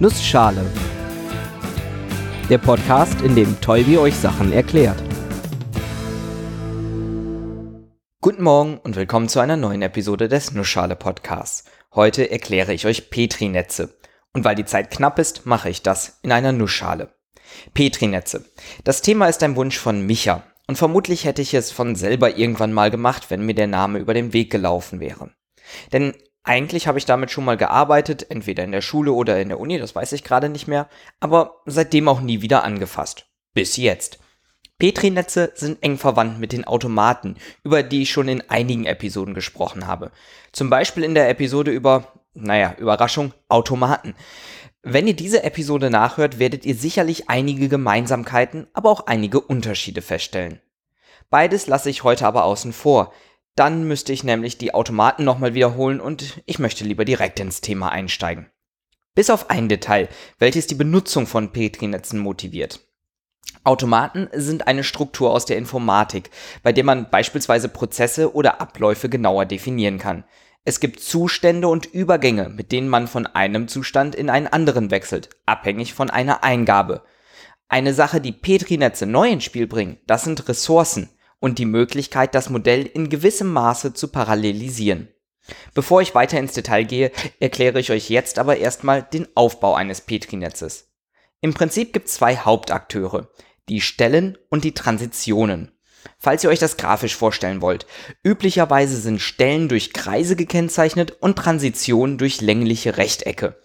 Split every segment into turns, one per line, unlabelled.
Nussschale. Der Podcast, in dem Tolbi euch Sachen erklärt. Guten Morgen und willkommen zu einer neuen Episode des Nussschale Podcasts. Heute erkläre ich euch Petri-Netze. Und weil die Zeit knapp ist, mache ich das in einer Nussschale. Petri-Netze. Das Thema ist ein Wunsch von Micha. Und vermutlich hätte ich es von selber irgendwann mal gemacht, wenn mir der Name über den Weg gelaufen wäre. Denn eigentlich habe ich damit schon mal gearbeitet, entweder in der Schule oder in der Uni, das weiß ich gerade nicht mehr, aber seitdem auch nie wieder angefasst. Bis jetzt. Petri-Netze sind eng verwandt mit den Automaten, über die ich schon in einigen Episoden gesprochen habe. Zum Beispiel in der Episode über, naja, Überraschung, Automaten. Wenn ihr diese Episode nachhört, werdet ihr sicherlich einige Gemeinsamkeiten, aber auch einige Unterschiede feststellen. Beides lasse ich heute aber außen vor, dann müsste ich nämlich die Automaten nochmal wiederholen und ich möchte lieber direkt ins Thema einsteigen. Bis auf ein Detail, welches die Benutzung von Petri-Netzen motiviert. Automaten sind eine Struktur aus der Informatik, bei der man beispielsweise Prozesse oder Abläufe genauer definieren kann. Es gibt Zustände und Übergänge, mit denen man von einem Zustand in einen anderen wechselt, abhängig von einer Eingabe. Eine Sache, die Petri-Netze neu ins Spiel bringen, das sind Ressourcen und die Möglichkeit, das Modell in gewissem Maße zu parallelisieren. Bevor ich weiter ins Detail gehe, erkläre ich euch jetzt aber erstmal den Aufbau eines Petri-Netzes. Im Prinzip gibt es zwei Hauptakteure, die Stellen und die Transitionen. Falls ihr euch das grafisch vorstellen wollt, üblicherweise sind Stellen durch Kreise gekennzeichnet und Transitionen durch längliche Rechtecke.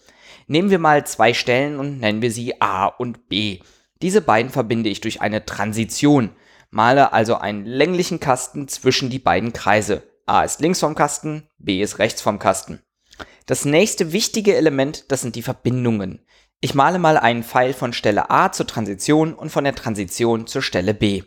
Nehmen wir mal zwei Stellen und nennen wir sie A und B. Diese beiden verbinde ich durch eine Transition, male also einen länglichen Kasten zwischen die beiden Kreise. A ist links vom Kasten, B ist rechts vom Kasten. Das nächste wichtige Element, das sind die Verbindungen. Ich male mal einen Pfeil von Stelle A zur Transition und von der Transition zur Stelle B.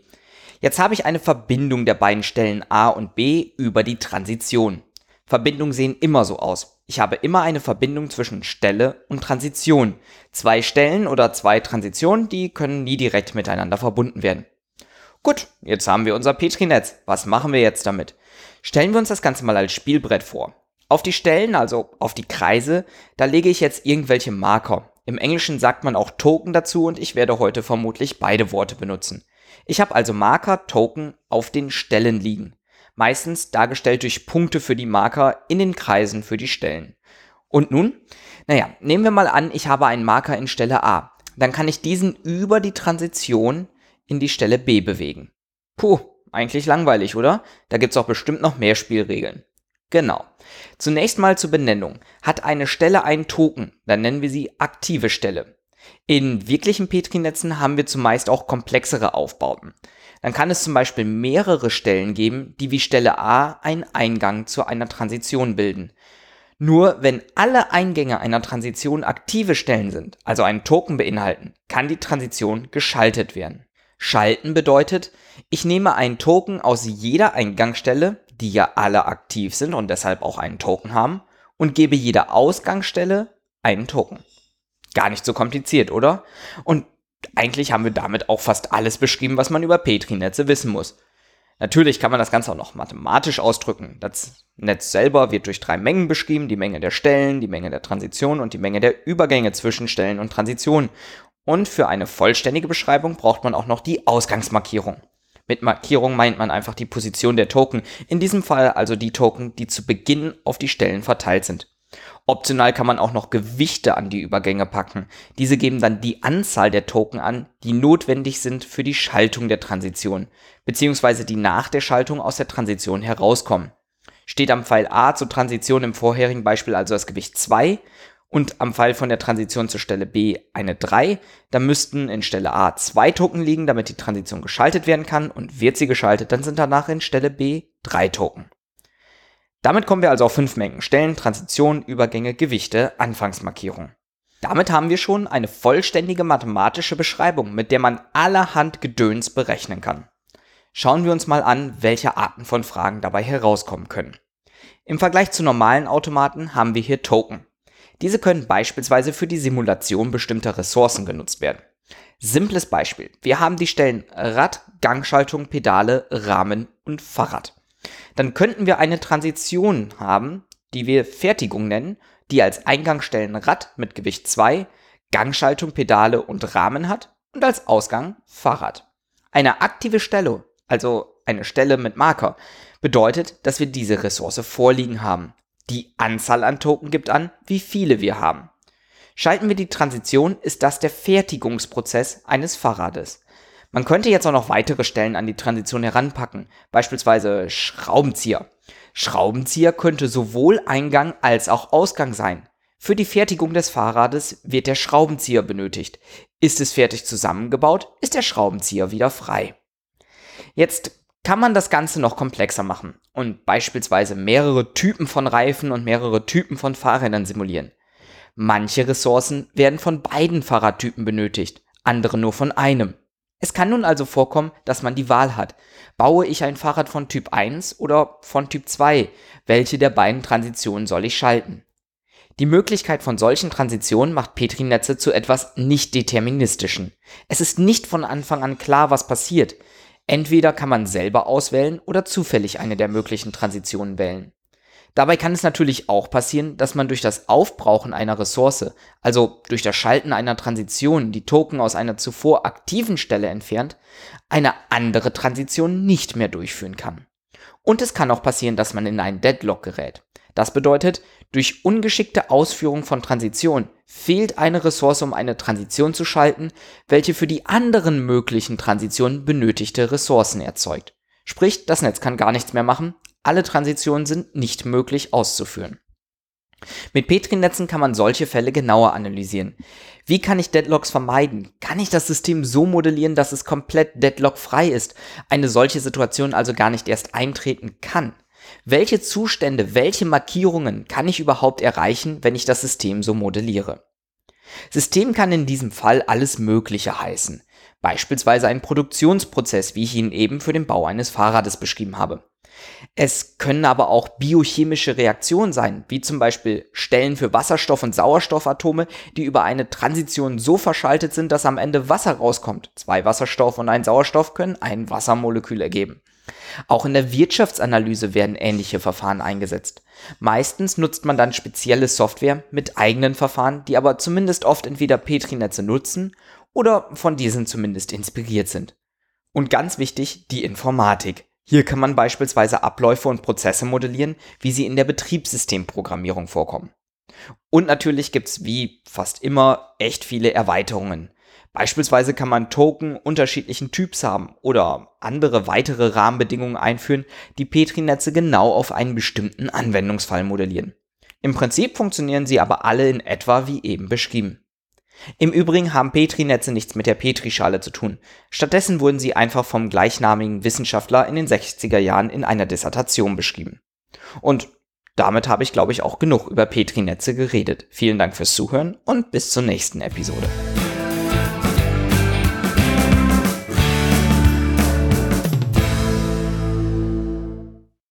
Jetzt habe ich eine Verbindung der beiden Stellen A und B über die Transition. Verbindungen sehen immer so aus. Ich habe immer eine Verbindung zwischen Stelle und Transition. Zwei Stellen oder zwei Transitionen, die können nie direkt miteinander verbunden werden. Gut, jetzt haben wir unser Petri-Netz. Was machen wir jetzt damit? Stellen wir uns das Ganze mal als Spielbrett vor. Auf die Stellen, also auf die Kreise, da lege ich jetzt irgendwelche Marker. Im Englischen sagt man auch Token dazu und ich werde heute vermutlich beide Worte benutzen. Ich habe also Marker, Token auf den Stellen liegen. Meistens dargestellt durch Punkte für die Marker in den Kreisen für die Stellen. Und nun? Naja, nehmen wir mal an, ich habe einen Marker in Stelle A. Dann kann ich diesen über die Transition in die Stelle B bewegen. Puh, eigentlich langweilig, oder? Da gibt's auch bestimmt noch mehr Spielregeln. Genau. Zunächst mal zur Benennung. Hat eine Stelle einen Token, dann nennen wir sie aktive Stelle. In wirklichen Petri-Netzen haben wir zumeist auch komplexere Aufbauten. Dann kann es zum Beispiel mehrere Stellen geben, die wie Stelle A einen Eingang zu einer Transition bilden. Nur wenn alle Eingänge einer Transition aktive Stellen sind, also einen Token beinhalten, kann die Transition geschaltet werden. Schalten bedeutet, ich nehme einen Token aus jeder Eingangsstelle, die ja alle aktiv sind und deshalb auch einen Token haben, und gebe jeder Ausgangsstelle einen Token. Gar nicht so kompliziert, oder? Und eigentlich haben wir damit auch fast alles beschrieben, was man über Petri-Netze wissen muss. Natürlich kann man das Ganze auch noch mathematisch ausdrücken. Das Netz selber wird durch drei Mengen beschrieben, die Menge der Stellen, die Menge der Transition und die Menge der Übergänge zwischen Stellen und Transitionen. Und für eine vollständige Beschreibung braucht man auch noch die Ausgangsmarkierung. Mit Markierung meint man einfach die Position der Token, in diesem Fall also die Token, die zu Beginn auf die Stellen verteilt sind. Optional kann man auch noch Gewichte an die Übergänge packen. Diese geben dann die Anzahl der Token an, die notwendig sind für die Schaltung der Transition, beziehungsweise die nach der Schaltung aus der Transition herauskommen. Steht am Pfeil A zur Transition im vorherigen Beispiel also das Gewicht 2 und am Fall von der Transition zur Stelle B eine 3, dann müssten in Stelle A zwei Token liegen, damit die Transition geschaltet werden kann und wird sie geschaltet, dann sind danach in Stelle B drei Token. Damit kommen wir also auf fünf Mengen. Stellen, Transition, Übergänge, Gewichte, Anfangsmarkierung. Damit haben wir schon eine vollständige mathematische Beschreibung, mit der man allerhand Gedöns berechnen kann. Schauen wir uns mal an, welche Arten von Fragen dabei herauskommen können. Im Vergleich zu normalen Automaten haben wir hier Token. Diese können beispielsweise für die Simulation bestimmter Ressourcen genutzt werden. Simples Beispiel. Wir haben die Stellen Rad, Gangschaltung, Pedale, Rahmen und Fahrrad. Dann könnten wir eine Transition haben, die wir Fertigung nennen, die als Eingangsstellen Rad mit Gewicht 2, Gangschaltung, Pedale und Rahmen hat und als Ausgang Fahrrad. Eine aktive Stelle, also eine Stelle mit Marker, bedeutet, dass wir diese Ressource vorliegen haben. Die Anzahl an Token gibt an, wie viele wir haben. Schalten wir die Transition, ist das der Fertigungsprozess eines Fahrrades. Man könnte jetzt auch noch weitere Stellen an die Transition heranpacken, beispielsweise Schraubenzieher. Schraubenzieher könnte sowohl Eingang als auch Ausgang sein. Für die Fertigung des Fahrrades wird der Schraubenzieher benötigt. Ist es fertig zusammengebaut, ist der Schraubenzieher wieder frei. Jetzt kann man das Ganze noch komplexer machen und beispielsweise mehrere Typen von Reifen und mehrere Typen von Fahrrädern simulieren. Manche Ressourcen werden von beiden Fahrradtypen benötigt, andere nur von einem. Es kann nun also vorkommen, dass man die Wahl hat. Baue ich ein Fahrrad von Typ 1 oder von Typ 2? Welche der beiden Transitionen soll ich schalten? Die Möglichkeit von solchen Transitionen macht Petri-Netze zu etwas nicht deterministischen. Es ist nicht von Anfang an klar, was passiert. Entweder kann man selber auswählen oder zufällig eine der möglichen Transitionen wählen. Dabei kann es natürlich auch passieren, dass man durch das Aufbrauchen einer Ressource, also durch das Schalten einer Transition, die Token aus einer zuvor aktiven Stelle entfernt, eine andere Transition nicht mehr durchführen kann. Und es kann auch passieren, dass man in einen Deadlock gerät. Das bedeutet, durch ungeschickte Ausführung von Transition fehlt eine Ressource, um eine Transition zu schalten, welche für die anderen möglichen Transitionen benötigte Ressourcen erzeugt. Sprich, das Netz kann gar nichts mehr machen, alle Transitionen sind nicht möglich auszuführen. Mit Petri-Netzen kann man solche Fälle genauer analysieren. Wie kann ich Deadlocks vermeiden? Kann ich das System so modellieren, dass es komplett deadlockfrei ist, eine solche Situation also gar nicht erst eintreten kann? Welche Zustände, welche Markierungen kann ich überhaupt erreichen, wenn ich das System so modelliere? System kann in diesem Fall alles Mögliche heißen. Beispielsweise ein Produktionsprozess, wie ich ihn eben für den Bau eines Fahrrades beschrieben habe. Es können aber auch biochemische Reaktionen sein, wie zum Beispiel Stellen für Wasserstoff- und Sauerstoffatome, die über eine Transition so verschaltet sind, dass am Ende Wasser rauskommt. Zwei Wasserstoff und ein Sauerstoff können ein Wassermolekül ergeben. Auch in der Wirtschaftsanalyse werden ähnliche Verfahren eingesetzt. Meistens nutzt man dann spezielle Software mit eigenen Verfahren, die aber zumindest oft entweder Petri-Netze nutzen oder von diesen zumindest inspiriert sind. Und ganz wichtig, die Informatik. Hier kann man beispielsweise Abläufe und Prozesse modellieren, wie sie in der Betriebssystemprogrammierung vorkommen. Und natürlich gibt's wie fast immer echt viele Erweiterungen. Beispielsweise kann man Token unterschiedlichen Typs haben oder andere weitere Rahmenbedingungen einführen, die Petri-Netze genau auf einen bestimmten Anwendungsfall modellieren. Im Prinzip funktionieren sie aber alle in etwa wie eben beschrieben. Im Übrigen haben Petri-Netze nichts mit der Petrischale zu tun. Stattdessen wurden sie einfach vom gleichnamigen Wissenschaftler in den 60er Jahren in einer Dissertation beschrieben. Und damit habe ich, glaube ich, auch genug über Petri-Netze geredet. Vielen Dank fürs Zuhören und bis zur nächsten Episode.